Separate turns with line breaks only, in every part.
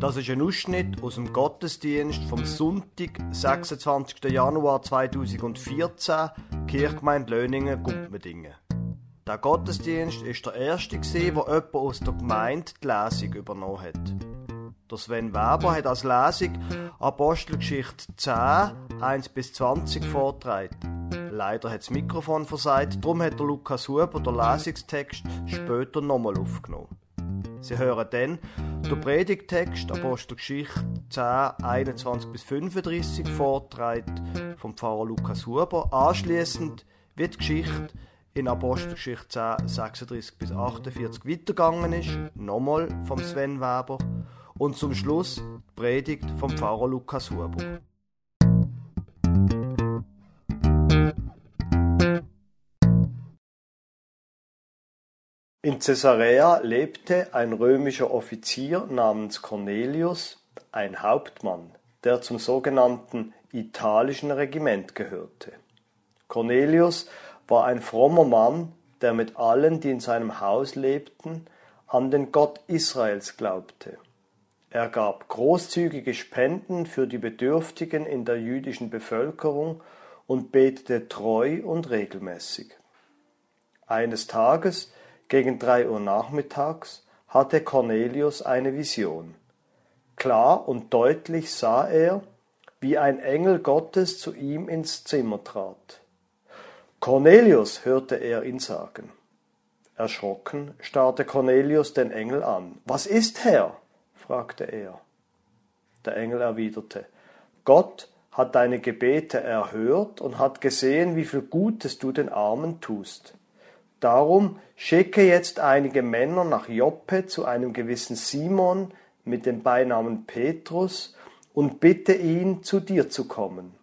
Das ist ein Ausschnitt aus dem Gottesdienst vom Sonntag, 26. Januar 2014, Kirchgemeinde Löningen, Gumpmedingen. Der Gottesdienst ist der erste, gewesen, wo jemand aus der Gemeinde die Lesung übernommen hat. Der Sven Weber hat als Lesung Apostelgeschichte 10, 1 bis 20 vortragen. Leider hat das Mikrofon versagt, darum hat der Lukas Huber den Lesungstext später nochmal aufgenommen. Sie hören dann den Predigtext Apostelgeschichte 10, 21 bis 35 vortragen vom Pfarrer Lukas Huber. Anschließend wird die Geschichte in Apostelgeschichte 10, 36 bis 48 weitergegangen ist, nochmal vom Sven Weber. Und zum Schluss die Predigt vom Pfarrer Lukas Huber. In Caesarea lebte ein römischer Offizier namens Cornelius, ein Hauptmann, der zum sogenannten italischen Regiment gehörte. Cornelius war ein frommer Mann, der mit allen, die in seinem Haus lebten, an den Gott Israels glaubte. Er gab großzügige Spenden für die Bedürftigen in der jüdischen Bevölkerung und betete treu und regelmäßig. Eines Tages gegen drei Uhr nachmittags hatte Cornelius eine Vision. Klar und deutlich sah er, wie ein Engel Gottes zu ihm ins Zimmer trat. Cornelius, hörte er ihn sagen. Erschrocken starrte Cornelius den Engel an. Was ist, Herr? fragte er. Der Engel erwiderte, Gott hat deine Gebete erhört und hat gesehen, wie viel Gutes du den Armen tust. Darum schicke jetzt einige Männer nach Joppe zu einem gewissen Simon mit dem Beinamen Petrus und bitte ihn, zu dir zu kommen.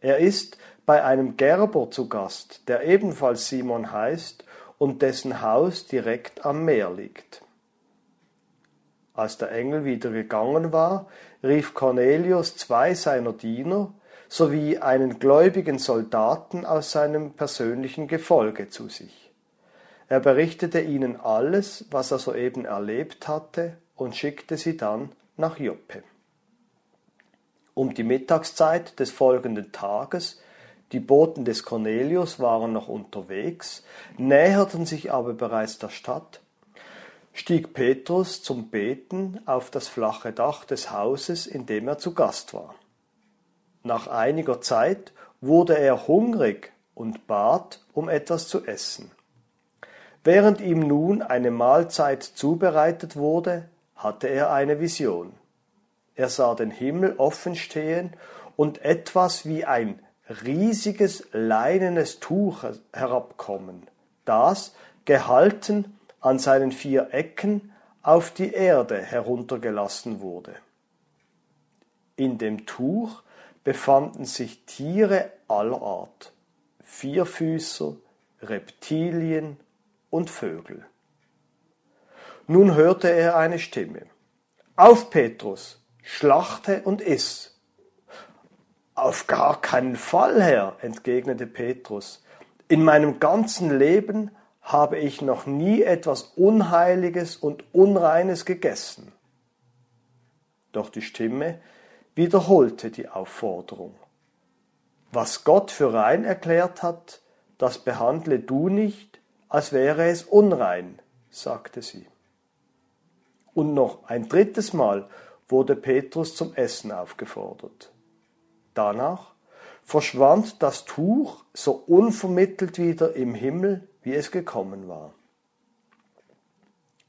Er ist bei einem Gerber zu Gast, der ebenfalls Simon heißt und dessen Haus direkt am Meer liegt. Als der Engel wieder gegangen war, rief Cornelius zwei seiner Diener sowie einen gläubigen Soldaten aus seinem persönlichen Gefolge zu sich. Er berichtete ihnen alles, was er soeben erlebt hatte, und schickte sie dann nach Joppe. Um die Mittagszeit des folgenden Tages, die Boten des Cornelius waren noch unterwegs, näherten sich aber bereits der Stadt, stieg Petrus zum Beten auf das flache Dach des Hauses, in dem er zu Gast war. Nach einiger Zeit wurde er hungrig und bat um etwas zu essen. Während ihm nun eine Mahlzeit zubereitet wurde, hatte er eine Vision. Er sah den Himmel offen stehen und etwas wie ein riesiges leinenes Tuch herabkommen, das, gehalten an seinen vier Ecken, auf die Erde heruntergelassen wurde. In dem Tuch befanden sich Tiere aller Art, Vierfüßer, Reptilien und Vögel. Nun hörte er eine Stimme. Auf, Petrus, schlachte und iss. Auf gar keinen Fall, Herr, entgegnete Petrus. In meinem ganzen Leben habe ich noch nie etwas Unheiliges und Unreines gegessen. Doch die Stimme wiederholte die Aufforderung. Was Gott für rein erklärt hat, das behandle du nicht als wäre es unrein, sagte sie. Und noch ein drittes Mal wurde Petrus zum Essen aufgefordert. Danach verschwand das Tuch so unvermittelt wieder im Himmel, wie es gekommen war.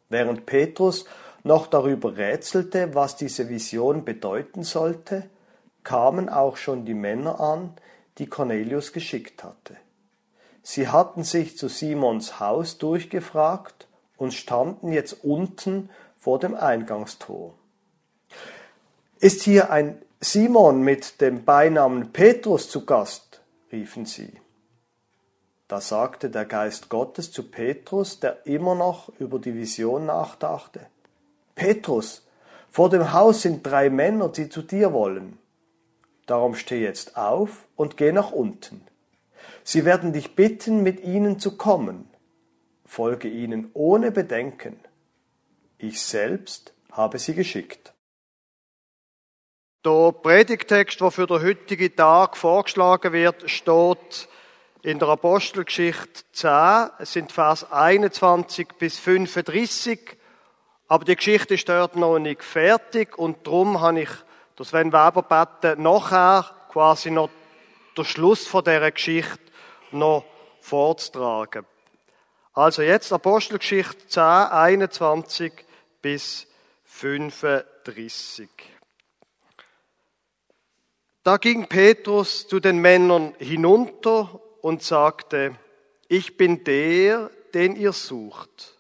Während Petrus noch darüber rätselte, was diese Vision bedeuten sollte, kamen auch schon die Männer an, die Cornelius geschickt hatte. Sie hatten sich zu Simons Haus durchgefragt und standen jetzt unten vor dem Eingangstor. Ist hier ein Simon mit dem Beinamen Petrus zu Gast? riefen sie. Da sagte der Geist Gottes zu Petrus, der immer noch über die Vision nachdachte, Petrus, vor dem Haus sind drei Männer, die zu dir wollen. Darum steh jetzt auf und geh nach unten. Sie werden dich bitten, mit ihnen zu kommen. Folge ihnen ohne Bedenken. Ich selbst habe sie geschickt. Der Predigtext, der für den heutigen Tag vorgeschlagen wird, steht in der Apostelgeschichte 10. Es sind Vers 21 bis 35. Aber die Geschichte ist dort noch nicht fertig und darum habe ich der Sven Weber gebeten, nachher quasi noch den Schluss von dieser Geschichte noch vorzutragen. Also jetzt Apostelgeschichte 10, 21 bis 35. Da ging Petrus zu den Männern hinunter und sagte, ich bin der, den ihr sucht.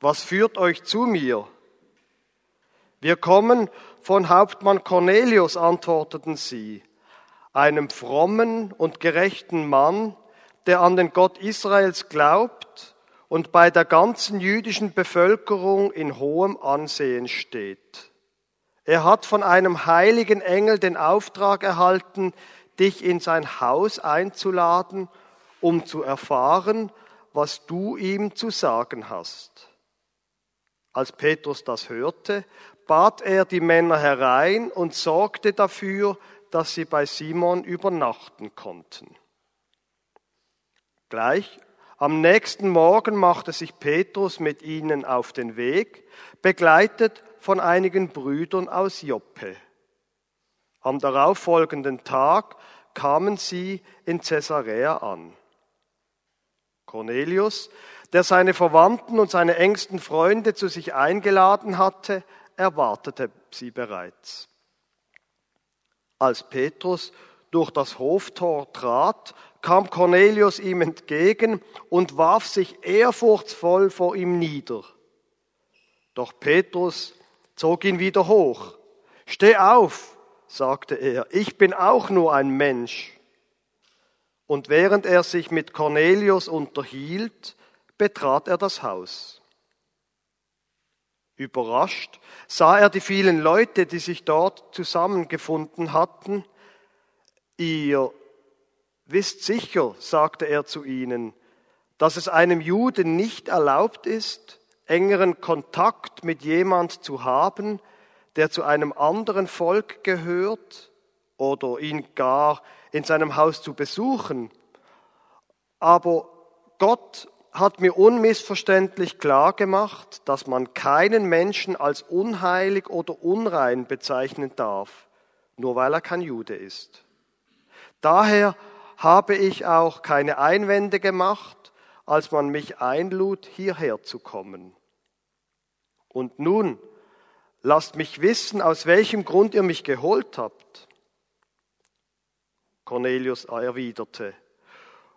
Was führt euch zu mir? Wir kommen von Hauptmann Cornelius, antworteten sie, einem frommen und gerechten Mann, der an den Gott Israels glaubt und bei der ganzen jüdischen Bevölkerung in hohem Ansehen steht. Er hat von einem heiligen Engel den Auftrag erhalten, dich in sein Haus einzuladen, um zu erfahren, was du ihm zu sagen hast. Als Petrus das hörte, bat er die Männer herein und sorgte dafür, dass sie bei Simon übernachten konnten. Gleich am nächsten Morgen machte sich Petrus mit ihnen auf den Weg, begleitet von einigen Brüdern aus Joppe. Am darauffolgenden Tag kamen sie in Caesarea an. Cornelius, der seine Verwandten und seine engsten Freunde zu sich eingeladen hatte, erwartete sie bereits. Als Petrus durch das Hoftor trat, kam Cornelius ihm entgegen und warf sich ehrfurchtsvoll vor ihm nieder. Doch Petrus zog ihn wieder hoch. Steh auf, sagte er, ich bin auch nur ein Mensch. Und während er sich mit Cornelius unterhielt, betrat er das Haus. Überrascht sah er die vielen Leute, die sich dort zusammengefunden hatten. Ihr wisst sicher, sagte er zu ihnen, dass es einem Juden nicht erlaubt ist, engeren Kontakt mit jemand zu haben, der zu einem anderen Volk gehört oder ihn gar in seinem Haus zu besuchen. Aber Gott hat mir unmissverständlich klar gemacht, dass man keinen Menschen als unheilig oder unrein bezeichnen darf, nur weil er kein Jude ist. Daher habe ich auch keine Einwände gemacht, als man mich einlud, hierher zu kommen. Und nun, lasst mich wissen, aus welchem Grund ihr mich geholt habt. Cornelius erwiderte,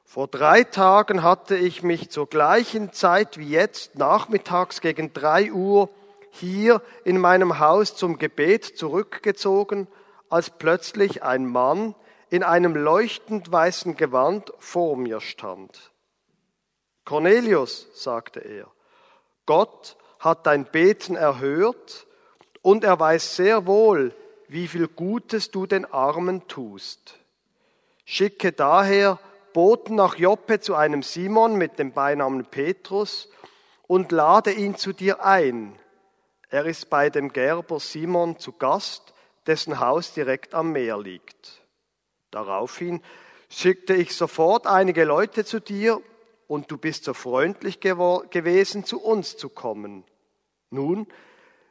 vor drei Tagen hatte ich mich zur gleichen Zeit wie jetzt, nachmittags gegen drei Uhr, hier in meinem Haus zum Gebet zurückgezogen, als plötzlich ein Mann in einem leuchtend weißen Gewand vor mir stand. Cornelius, sagte er, Gott hat dein Beten erhört und er weiß sehr wohl, wie viel Gutes du den Armen tust. Schicke daher Boten nach Joppe zu einem Simon mit dem Beinamen Petrus und lade ihn zu dir ein. Er ist bei dem Gerber Simon zu Gast, dessen Haus direkt am Meer liegt. Daraufhin schickte ich sofort einige Leute zu dir und du bist so freundlich gewesen, zu uns zu kommen. Nun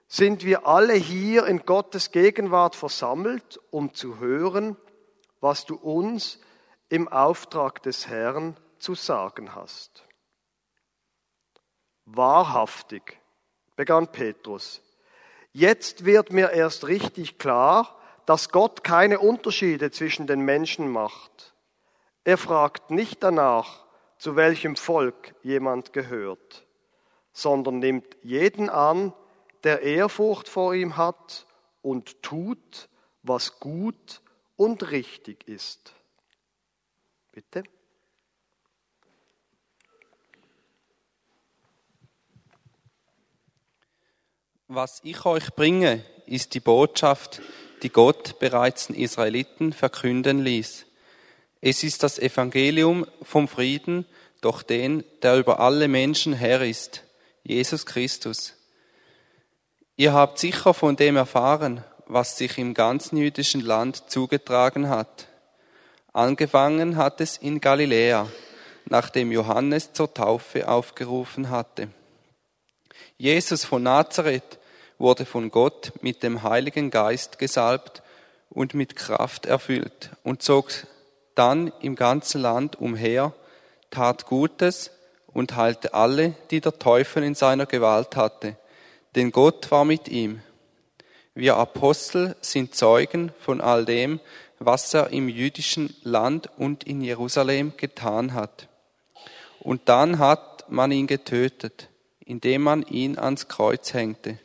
sind wir alle hier in Gottes Gegenwart versammelt, um zu hören, was du uns im Auftrag des Herrn zu sagen hast. Wahrhaftig, begann Petrus, jetzt wird mir erst richtig klar, dass Gott keine Unterschiede zwischen den Menschen macht. Er fragt nicht danach, zu welchem Volk jemand gehört, sondern nimmt jeden an, der Ehrfurcht vor ihm hat und tut, was gut und richtig ist. Bitte.
Was ich euch bringe, ist die Botschaft, die Gott bereits den Israeliten verkünden ließ. Es ist das Evangelium vom Frieden durch den, der über alle Menschen Herr ist, Jesus Christus. Ihr habt sicher von dem erfahren, was sich im ganzen jüdischen Land zugetragen hat. Angefangen hat es in Galiläa, nachdem Johannes zur Taufe aufgerufen hatte. Jesus von Nazareth wurde von Gott mit dem Heiligen Geist gesalbt und mit Kraft erfüllt und zog dann im ganzen Land umher, tat Gutes und heilte alle, die der Teufel in seiner Gewalt hatte, denn Gott war mit ihm. Wir Apostel sind Zeugen von all dem, was er im jüdischen Land und in Jerusalem getan hat. Und dann hat man ihn getötet, indem man ihn ans Kreuz hängte.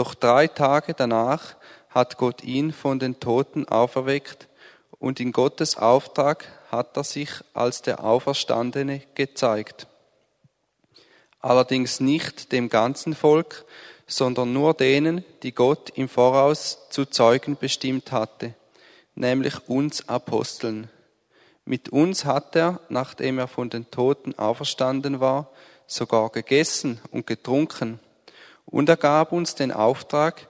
Doch drei Tage danach hat Gott ihn von den Toten auferweckt und in Gottes Auftrag hat er sich als der Auferstandene gezeigt. Allerdings nicht dem ganzen Volk, sondern nur denen, die Gott im Voraus zu Zeugen bestimmt hatte, nämlich uns Aposteln. Mit uns hat er, nachdem er von den Toten auferstanden war, sogar gegessen und getrunken. Und er gab uns den Auftrag,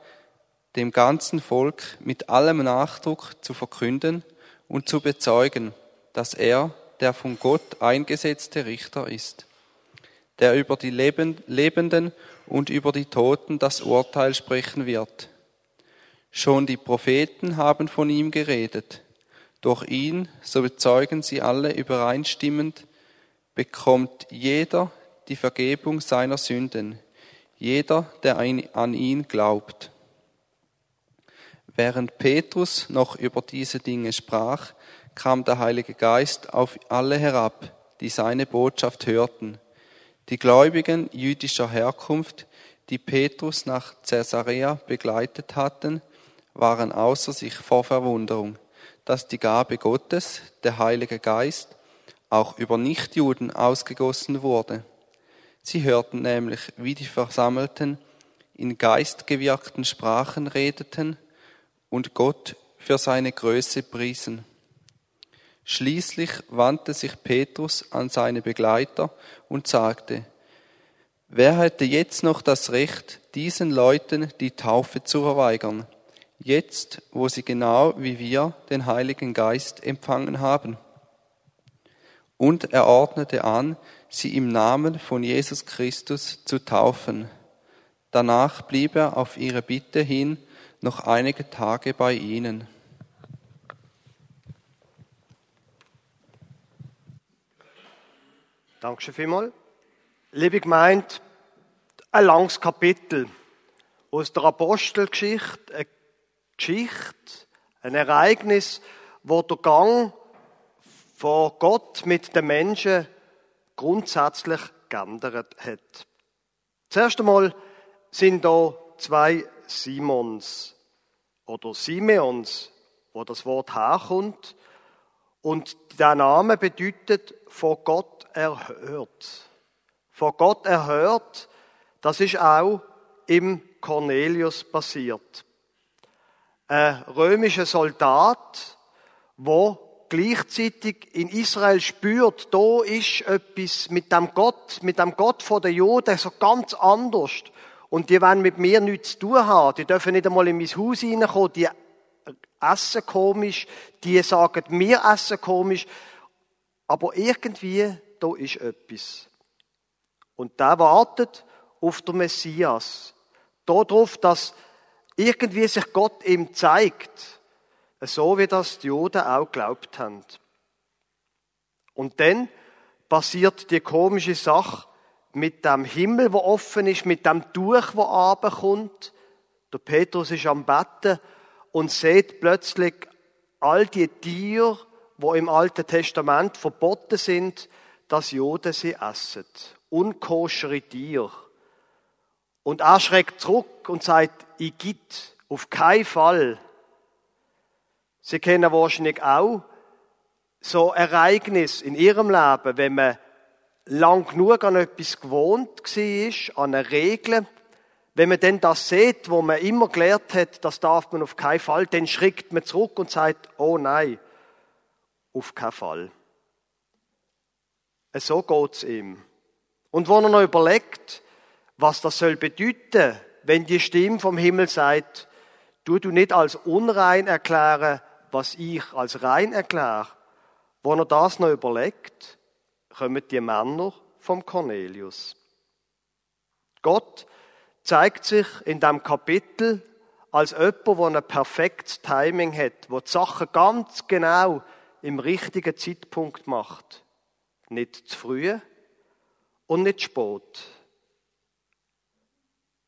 dem ganzen Volk mit allem Nachdruck zu verkünden und zu bezeugen, dass er der von Gott eingesetzte Richter ist, der über die Lebenden und über die Toten das Urteil sprechen wird. Schon die Propheten haben von ihm geredet. Durch ihn, so bezeugen sie alle übereinstimmend, bekommt jeder die Vergebung seiner Sünden, jeder, der an ihn glaubt. Während Petrus noch über diese Dinge sprach, kam der Heilige Geist auf alle herab, die seine Botschaft hörten. Die Gläubigen jüdischer Herkunft, die Petrus nach Caesarea begleitet hatten, waren außer sich vor Verwunderung, dass die Gabe Gottes, der Heilige Geist, auch über Nichtjuden ausgegossen wurde. Sie hörten nämlich, wie die Versammelten in geistgewirkten Sprachen redeten und Gott für seine Größe priesen. Schließlich wandte sich Petrus an seine Begleiter und sagte, Wer hätte jetzt noch das Recht, diesen Leuten die Taufe zu verweigern, jetzt wo sie genau wie wir den Heiligen Geist empfangen haben? Und er ordnete an, sie im Namen von Jesus Christus zu taufen. Danach blieb er auf ihre Bitte hin noch einige Tage bei ihnen.
Dankeschön vielmals. Liebe Gemeinde, ein langes Kapitel aus der Apostelgeschichte, eine Geschichte, ein Ereignis, wo der Gang von Gott mit den Menschen grundsätzlich geändert hat. Zuerst einmal sind da zwei Simons oder Simeons, wo das Wort herkommt. Und der Name bedeutet von Gott erhört. Von Gott erhört, das ist auch im Cornelius passiert. Ein römischer Soldat, wo gleichzeitig in Israel spürt, da ist etwas mit dem Gott, mit dem Gott von der Juden so ganz anders. Und die wollen mit mir nichts zu tun haben. Die dürfen nicht einmal in mein Haus reinkommen. Die essen komisch. Die sagen, wir essen komisch. Aber irgendwie, da ist etwas. Und der wartet auf den Messias. Darauf, dass irgendwie sich Gott ihm zeigt. So wie das die Juden auch geglaubt haben. Und dann passiert die komische Sache mit dem Himmel, wo offen ist, mit dem Tuch, wo abkommt. Der Petrus ist am Betten und sieht plötzlich all die Tiere, wo im Alten Testament verboten sind, dass Juden sie essen. Unkoschere Tiere. Und er schreckt zurück und sagt, ich gibt auf keinen Fall Sie kennen wahrscheinlich auch so Ereignis in Ihrem Leben, wenn man lang genug an etwas gewohnt war, an eine Regel, wenn man dann das sieht, wo man immer gelernt hat, das darf man auf keinen Fall, dann schreckt man zurück und sagt, oh nein, auf keinen Fall. So geht's ihm. Und wo er noch überlegt, was das soll bedeuten, wenn die Stimme vom Himmel sagt, du du nicht als unrein erklären, was ich als rein erkläre. Wo er das noch überlegt, kommen die Männer vom Cornelius. Gott zeigt sich in dem Kapitel als jemand, der ein perfektes Timing hat, wo die Sachen ganz genau im richtigen Zeitpunkt macht. Nicht zu früh und nicht zu spät.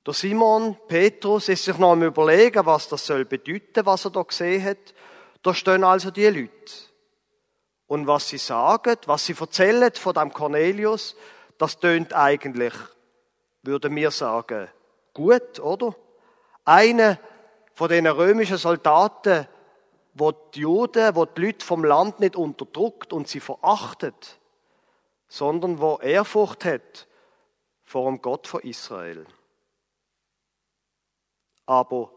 Der Simon Petrus ist sich noch am überlegen, was das soll bedeuten, was er da gesehen hat. Da stehen also die Leute. Und was sie sagen, was sie erzählen von dem Cornelius, das tönt eigentlich, würden wir sagen, gut, oder? Einer von den römischen Soldaten, wo die Juden, wo die Leute vom Land nicht unterdrückt und sie verachtet, sondern wo Ehrfurcht hat vor dem Gott von Israel. Aber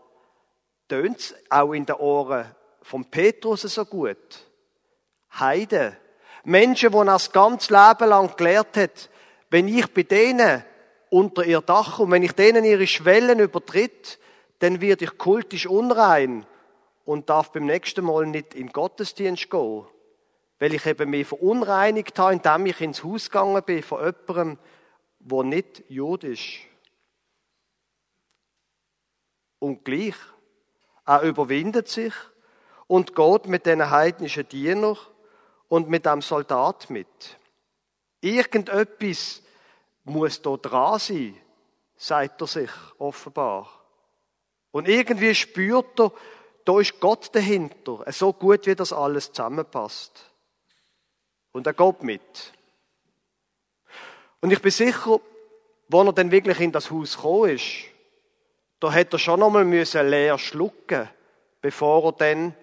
tönt es auch in den Ohren von Petrus so gut? Heide. Menschen, die er das ganze Leben lang gelehrt hat, wenn ich bei denen unter ihr Dach und wenn ich denen ihre Schwellen übertritt, dann wird ich kultisch unrein und darf beim nächsten Mal nicht in Gottesdienst gehen, weil ich eben mich verunreinigt habe, indem ich ins Haus gegangen bin von jemandem, wo nicht judisch. Und gleich, er überwindet sich und geht mit den heidnischen Dienern und mit dem Soldat mit. Irgendetwas muss da dran sein, sagt er sich offenbar. Und irgendwie spürt er, da ist Gott dahinter, so gut wie das alles zusammenpasst. Und er geht mit. Und ich bin sicher, wo er dann wirklich in das Haus gekommen ist, da hätte er schon einmal leer schlucken bevor er dann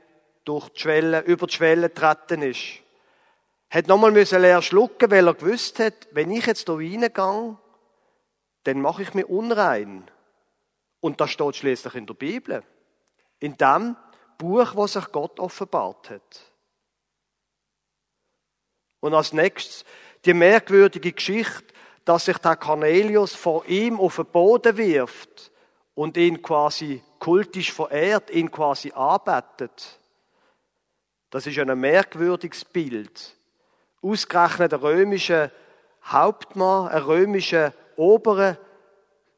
durch die Schwelle, über die Schwelle getreten ist. Hat nochmal leer schlucken, weil er gewusst hat, wenn ich jetzt da reingehe, dann mache ich mich unrein. Und das steht schließlich in der Bibel. In dem Buch, wo sich Gott offenbart hat. Und als nächstes die merkwürdige Geschichte, dass sich der Cornelius vor ihm auf den Boden wirft und ihn quasi kultisch verehrt, ihn quasi arbeitet. Das ist ein merkwürdiges Bild. Ausgerechnet ein römischer Hauptmann, ein römischer Obere,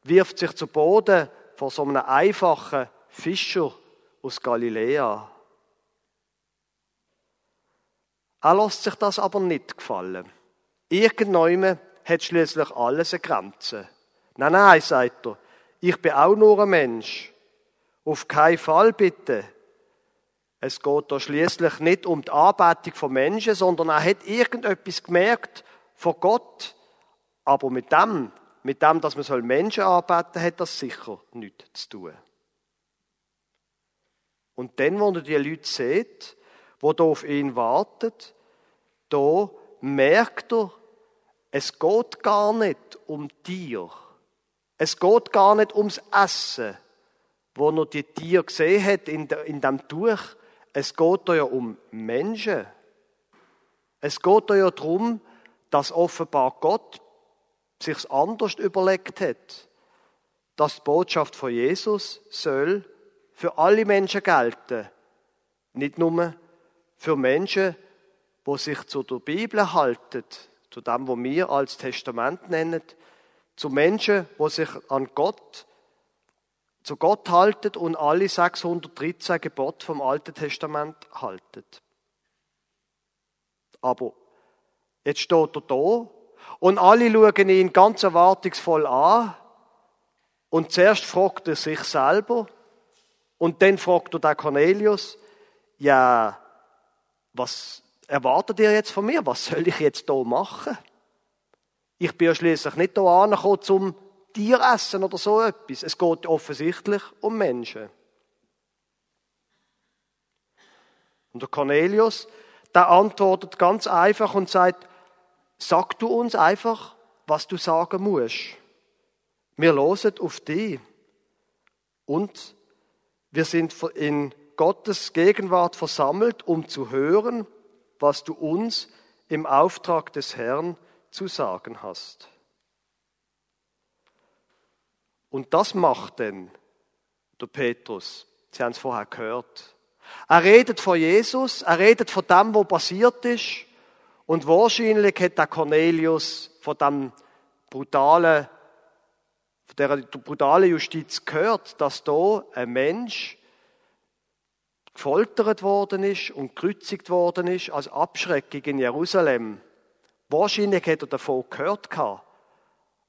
wirft sich zu Boden vor so einem einfachen Fischer aus Galiläa. Er lässt sich das aber nicht gefallen. Irgendjemand hat schließlich alles eine Grenze. Nein, nein, sagt er, ich bin auch nur ein Mensch. Auf keinen Fall bitte. Es geht da schließlich nicht um die Anbetung von Menschen, sondern er hat irgendetwas gemerkt von Gott. Aber mit dem mit dem, dass man Menschen anbeten hat das sicher nichts zu tun. Und dann, wo er die Leute sieht, wo da auf ihn wartet, da merkt er, es geht gar nicht um Tier. Es geht gar nicht ums Essen, wo er die Tiere gesehen hat in, in dem Tuch. Es geht ja um Menschen. Es geht ja darum, dass offenbar Gott sich's anders überlegt hat, dass die Botschaft von Jesus soll für alle Menschen gelten, nicht nur für Menschen, wo sich zu der Bibel halten, zu dem, was wir als Testament nennen, zu Menschen, wo sich an Gott, zu Gott halten und alle 613 Gebote vom Alten Testament halten. Aber jetzt steht er da und alle schauen ihn ganz erwartungsvoll an. Und zuerst fragt er sich selber und dann fragt er den Cornelius, ja, was erwartet ihr jetzt von mir? Was soll ich jetzt hier machen? Ich bin ja schließlich nicht hier angekommen, zum Tier essen oder so etwas. Es geht offensichtlich um Menschen. Und der Cornelius, der antwortet ganz einfach und sagt, Sag du uns einfach, was du sagen musst. Wir losen auf dich. Und wir sind in Gottes Gegenwart versammelt, um zu hören, was du uns im Auftrag des Herrn zu sagen hast. Und das macht denn der Petrus. Sie haben es vorher gehört. Er redet von Jesus, er redet von dem, was passiert ist. Und wahrscheinlich hat der Cornelius von dem brutalen, von der brutalen Justiz gehört, dass da ein Mensch gefoltert worden ist und gekreuzigt worden ist als Abschreckung in Jerusalem. Wahrscheinlich hat er davon gehört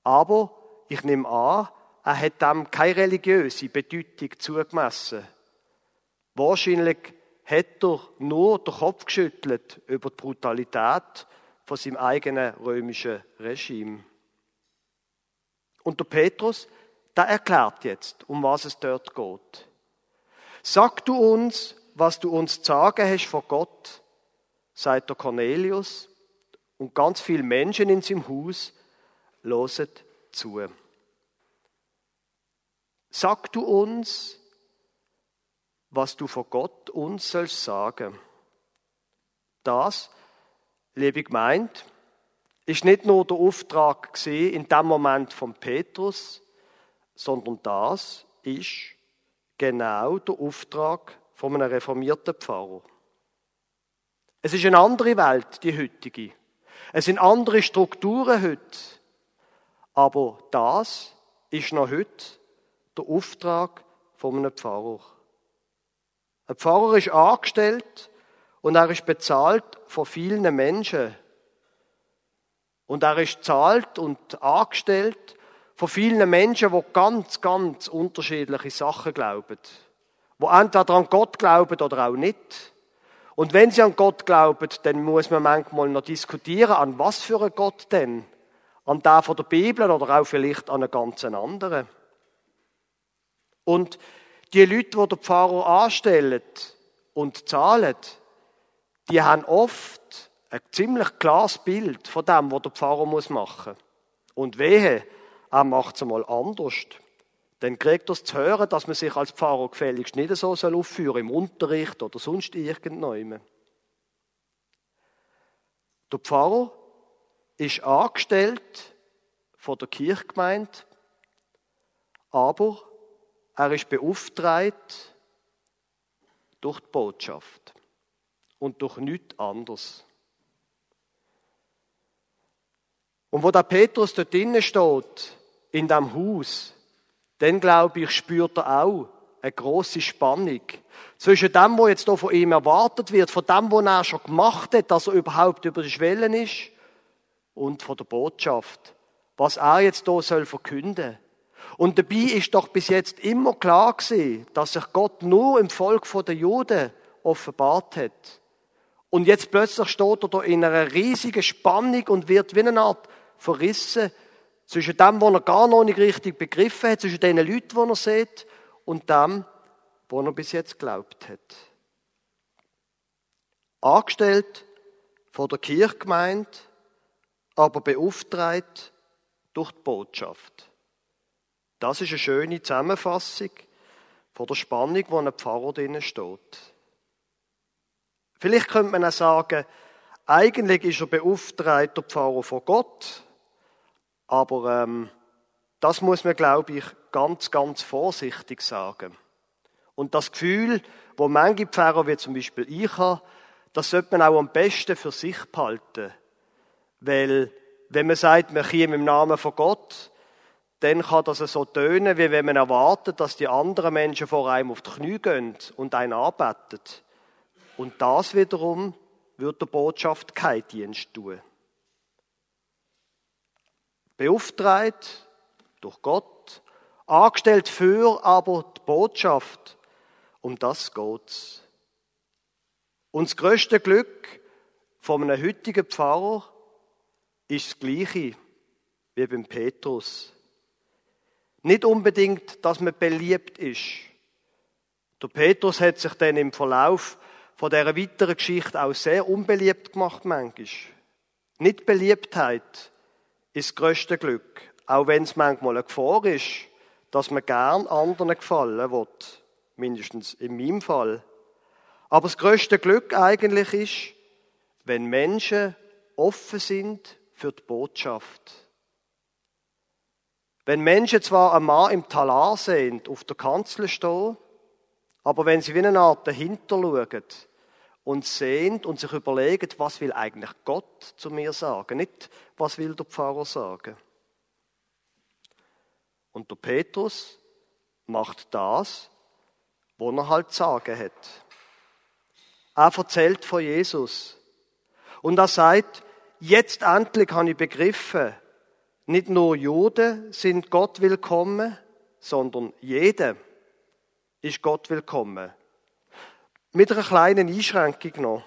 Aber ich nehme an, er hat dem keine religiöse Bedeutung zugemessen. Wahrscheinlich hat er nur den Kopf geschüttelt über die Brutalität von seinem eigenen römischen Regime. Und der Petrus, der erklärt jetzt, um was es dort geht. Sag du uns, was du uns zu sagen hast von Gott, sagt der Cornelius, und ganz viele Menschen in seinem Haus losen zu. Sag du uns, was du von Gott uns sollst sagen. Das, liebe gemeint, ist nicht nur der Auftrag in dem Moment von Petrus, sondern das ist genau der Auftrag von einem reformierten Pfarrer. Es ist eine andere Welt, die heutige. Es sind andere Strukturen heute. Aber das ist noch heute der Auftrag von einem Pfarrer. Ein Pfarrer ist angestellt und er ist bezahlt von vielen Menschen. Und er ist bezahlt und angestellt von vielen Menschen, die ganz, ganz unterschiedliche Sachen glauben. Die entweder an Gott glauben oder auch nicht. Und wenn sie an Gott glauben, dann muss man manchmal noch diskutieren, an was für einen Gott denn? An der von der Bibel oder auch vielleicht an einen ganz anderen. Und die Leute, die der Pfarrer anstellen und zahlen, die haben oft ein ziemlich klares Bild von dem, was der Pfarrer machen muss. Und wehe, er macht es einmal anders. Dann kriegt er es zu hören, dass man sich als Pfarrer gefälligst nicht so aufführen soll im Unterricht oder sonst irgendjemand. Der Pfarrer ist angestellt von der Kirchgemeinde, aber er ist beauftragt durch die Botschaft und durch nichts anderes. Und wo der Petrus dort drinnen steht, in dem Haus, dann glaube ich, spürt er auch eine große Spannung zwischen dem, was jetzt hier von ihm erwartet wird, von dem, was er schon gemacht hat, dass er überhaupt über die Schwellen ist, und von der Botschaft, was er jetzt hier soll verkünden. Und dabei ist doch bis jetzt immer klar gewesen, dass sich Gott nur im Volk der Juden offenbart hat. Und jetzt plötzlich steht er da in einer riesigen Spannung und wird wie eine Art verrissen zwischen dem, was er gar noch nicht richtig begriffen hat, zwischen den Leuten, die er sieht, und dem, was er bis jetzt glaubt hat. Angestellt von der Kirchgemeinde, aber beauftragt durch die Botschaft. Das ist eine schöne Zusammenfassung von der Spannung, wo ein Pfarrer drinnen steht. Vielleicht könnte man auch sagen, eigentlich ist er beauftragt, der Pfarrer von Gott, aber ähm, das muss man, glaube ich, ganz, ganz vorsichtig sagen. Und das Gefühl, wo manche Pfarrer, wie zum Beispiel ich habe, das sollte man auch am besten für sich behalten. Weil, wenn man sagt, man käme im Namen von Gott, dann kann das so tönen, wie wenn man erwartet, dass die anderen Menschen vor einem auf die Knie gehen und einen anbeten. Und das wiederum wird der Botschaft keinen Dienst tun. Beauftragt durch Gott, angestellt für aber die Botschaft. Um das geht's. Und das größte Glück von einem heutigen Pfarrer ist das gleiche wie beim Petrus. Nicht unbedingt, dass man beliebt ist. Der Petrus hat sich dann im Verlauf von dieser weiteren Geschichte auch sehr unbeliebt gemacht, manchmal. Nicht Beliebtheit ist das grösste Glück, auch wenn es manchmal eine Gefahr ist, dass man gern anderen gefallen will. Mindestens in meinem Fall. Aber das grösste Glück eigentlich ist, wenn Menschen offen sind für die Botschaft. Wenn Menschen zwar einen Mann im Talar sehen, auf der Kanzel stehen, Aber wenn sie wie eine Art dahinter schauen und sehen und sich überlegen, was will eigentlich Gott zu mir sagen, nicht was will der Pfarrer sagen. Und der Petrus macht das, was er halt sagen hat. Er erzählt von Jesus. Und er sagt, jetzt endlich habe ich begriffen, nicht nur Juden sind Gott willkommen, sondern jeder ist Gott willkommen. Mit einer kleinen Einschränkung noch.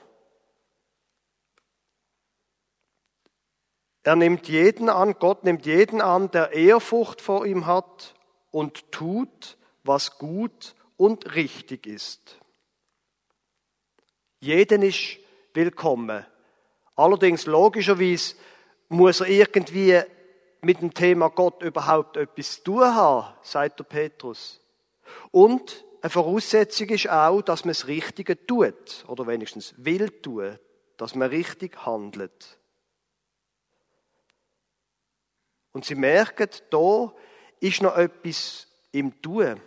Er nimmt jeden an, Gott nimmt jeden an, der Ehrfurcht vor ihm hat und tut, was gut und richtig ist. Jeden ist willkommen. Allerdings logischerweise muss er irgendwie mit dem Thema Gott überhaupt etwas zu tun haben, sagt der Petrus. Und eine Voraussetzung ist auch, dass man das Richtige tut, oder wenigstens will tun, dass man richtig handelt. Und sie merken, da ist noch etwas im Tun.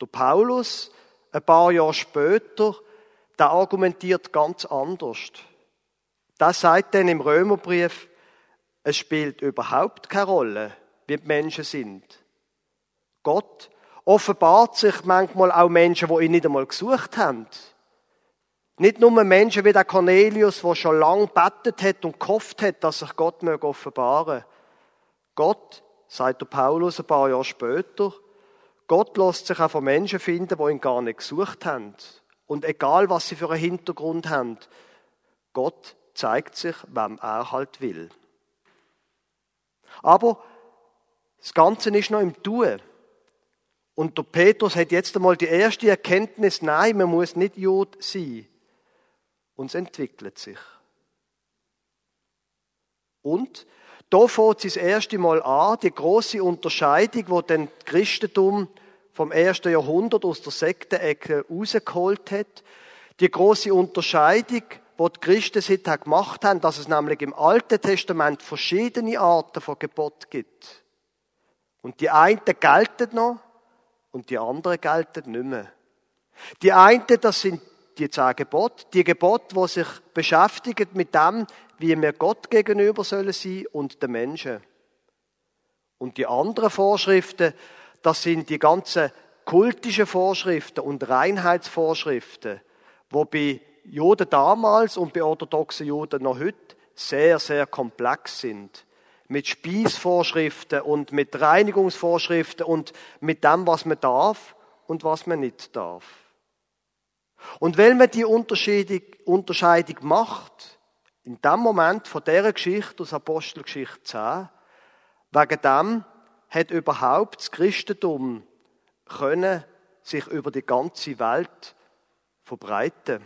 Der Paulus, ein paar Jahre später, der argumentiert ganz anders. Das sagt dann im Römerbrief, es spielt überhaupt keine Rolle, wie die Menschen sind. Gott offenbart sich manchmal auch Menschen, die ihn nicht einmal gesucht haben. Nicht nur Menschen wie der Cornelius, der schon lange bettet hat und gehofft hat, dass sich Gott möge offenbaren. Gott, sagt der Paulus ein paar Jahre später, Gott lässt sich auch von Menschen finden, die ihn gar nicht gesucht haben. Und egal, was sie für einen Hintergrund haben, Gott zeigt sich, wem er halt will. Aber das Ganze ist noch im Tun. Und der Petrus hat jetzt einmal die erste Erkenntnis, nein, man muss nicht Jod sein. Und es entwickelt sich. Und da fängt es das erste Mal an, die große Unterscheidung, wo dann das Christentum vom ersten Jahrhundert aus der Sektenecke rausgeholt hat. Die große Unterscheidung, wo die Christen seither gemacht haben, dass es nämlich im Alten Testament verschiedene Arten von Gebot gibt. Und die einen gelten noch und die anderen gelten nicht mehr. Die einen, das sind die zehn Gebote, die Gebote, die sich beschäftigen mit dem, wie wir Gott gegenüber sollen sein und den Menschen. Und die anderen Vorschriften, das sind die ganzen kultischen Vorschriften und Reinheitsvorschriften, wo bei Juden damals und bei orthodoxen Juden noch heute sehr, sehr komplex sind. Mit Spießvorschriften und mit Reinigungsvorschriften und mit dem, was man darf und was man nicht darf. Und wenn man die Unterscheidung macht, in dem Moment von dieser Geschichte aus Apostelgeschichte 10, wegen dem hat überhaupt das Christentum können sich über die ganze Welt verbreiten.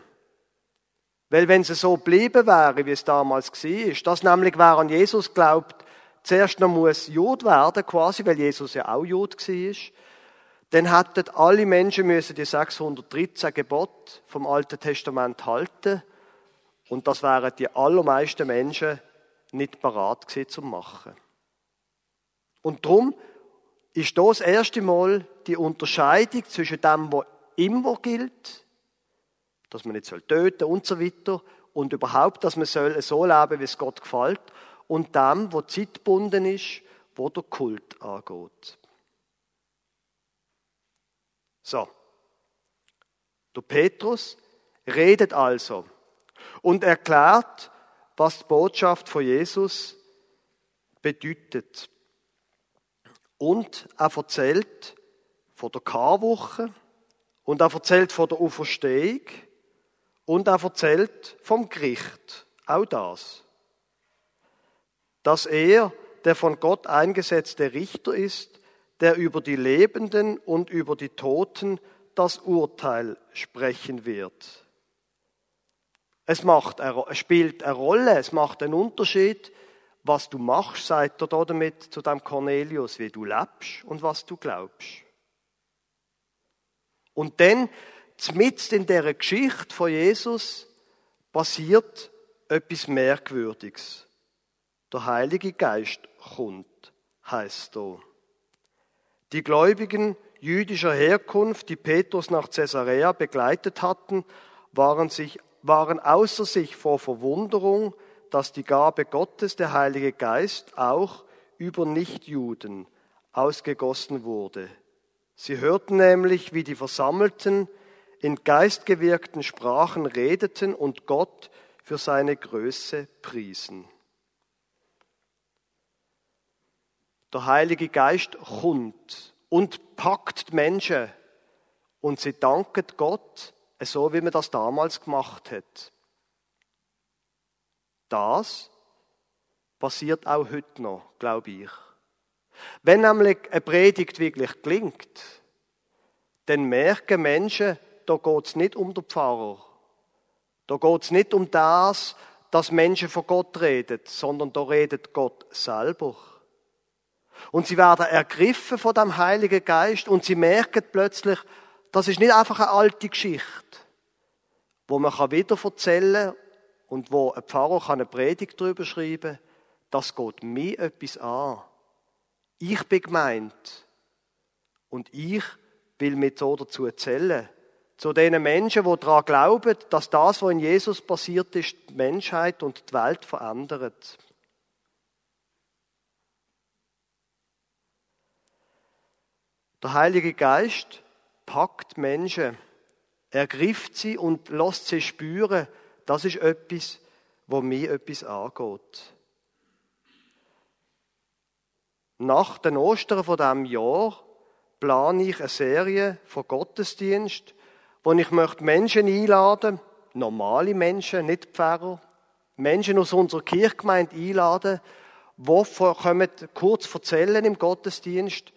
Weil wenn es so geblieben wäre, wie es damals war, dass nämlich wer an Jesus glaubt, zuerst noch muss Jud werden, quasi, weil Jesus ja auch Jud war, dann hätten alle Menschen müssen die 613 Gebote vom Alten Testament halten und das wären die allermeisten Menschen nicht parat gewesen zu machen. Und darum ist das erste Mal die Unterscheidung zwischen dem, was immer gilt, dass man nicht töten soll und so weiter, und überhaupt, dass man soll so leben, wie es Gott gefällt, und dem, wo zeitbunden ist, wo der Kult angeht. So. Der Petrus redet also und erklärt, was die Botschaft von Jesus bedeutet. Und er erzählt von der Karwoche und er erzählt von der Auferstehung und er erzählt vom Gericht. Auch das. Dass er der von Gott eingesetzte Richter ist, der über die Lebenden und über die Toten das Urteil sprechen wird. Es, macht, es spielt eine Rolle, es macht einen Unterschied, was du machst, sagt er damit zu dem Cornelius, wie du lebst und was du glaubst. Und dann, mitten in der Geschichte von Jesus, passiert etwas Merkwürdiges. Der Heilige Geist kommt, heißt da. Die gläubigen jüdischer Herkunft, die Petrus nach Caesarea begleitet hatten, waren, sich, waren außer sich vor Verwunderung, dass die Gabe Gottes, der Heilige Geist, auch über Nichtjuden ausgegossen wurde. Sie hörten nämlich, wie die Versammelten in geistgewirkten Sprachen redeten und Gott für seine Größe priesen. Der Heilige Geist kommt und packt die Menschen und sie danken Gott, so wie man das damals gemacht hat. Das passiert auch heute noch, glaube ich. Wenn nämlich eine Predigt wirklich klingt, dann merken Menschen, da geht es nicht um den Pfarrer. Da geht es nicht um das, dass Menschen von Gott reden, sondern da redet Gott selber. Und sie werden ergriffen von dem Heiligen Geist und sie merken plötzlich, das ist nicht einfach eine alte Geschichte, wo man wieder erzählen kann und wo ein Pfarrer eine Predigt darüber schreiben kann. Das geht mir etwas an. Ich bin gemeint. Und ich will mit so dazu erzählen. Zu den Menschen, die daran glauben, dass das, was in Jesus passiert ist, die Menschheit und die Welt verändert. Der Heilige Geist packt Menschen, ergriff sie und lässt sie spüren, das ist etwas, wo mir etwas angeht. Nach den Ostern von diesem Jahr plane ich eine Serie von Gottesdienst, wo ich möchte Menschen einladen, normale Menschen, nicht Pfarrer, Menschen aus unserer Kirchgemeinde einladen, die kommen kurz erzählen im Gottesdienst,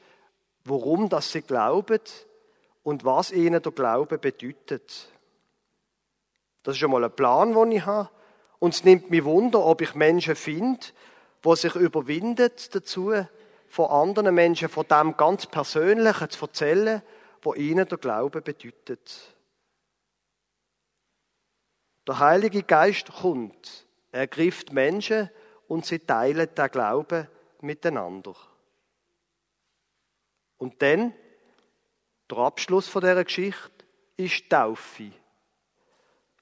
warum das sie glauben und was ihnen der Glaube bedeutet. Das ist schon mal ein Plan, den ich habe. Und es nimmt mich Wunder, ob ich Menschen finde, die sich überwinden dazu, von anderen Menschen von dem ganz Persönlichen zu erzählen, was ihnen der Glaube bedeutet. Der Heilige Geist kommt, er grifft Menschen und sie teilen den Glauben miteinander. Und dann, der Abschluss dieser Geschichte, ist Taufe.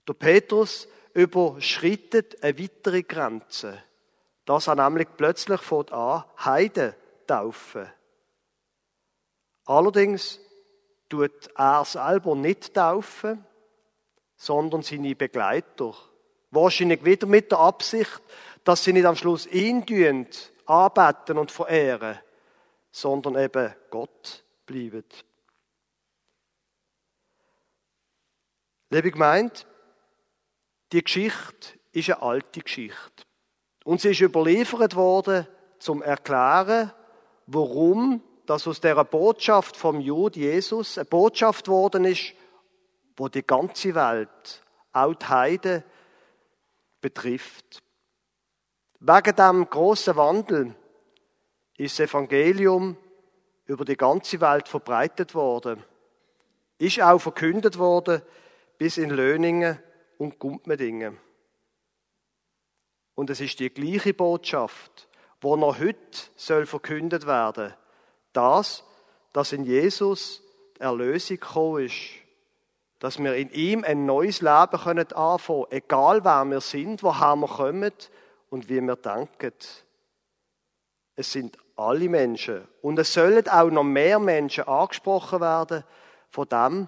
Der Petrus überschreitet eine weitere Grenze. Das er nämlich plötzlich von an Heiden taufen. Allerdings tut er selber nicht taufen, sondern seine Begleiter. Wahrscheinlich wieder mit der Absicht, dass sie nicht am Schluss ihn anbeten und verehren, sondern eben Gott bleiben. Liebe Gemeinde, die Geschichte ist eine alte Geschichte. Und sie ist überliefert worden, zum Erklären, warum das aus der Botschaft vom Jud Jesus eine Botschaft worden ist, wo die ganze Welt, auch die Heiden, betrifft. Wegen dem großen Wandel ist das Evangelium über die ganze Welt verbreitet worden, ist auch verkündet worden bis in Löningen und Gumpmedingen. Und es ist die gleiche Botschaft, wo noch heute soll verkündet werden. Das, dass in Jesus die Erlösung gekommen ist. Dass wir in ihm ein neues Leben können anfangen können, egal wer wir sind, woher wir kommen und wie wir denken. Es sind alle Menschen. Und es sollen auch noch mehr Menschen angesprochen werden von dem,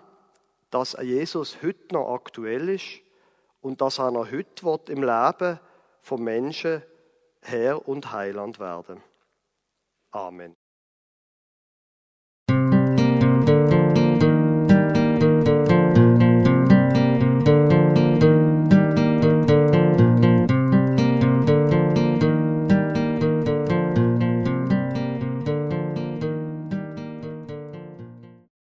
dass Jesus heute noch aktuell ist und dass er noch heute im Leben von Menschen Herr und Heiland werden. Amen.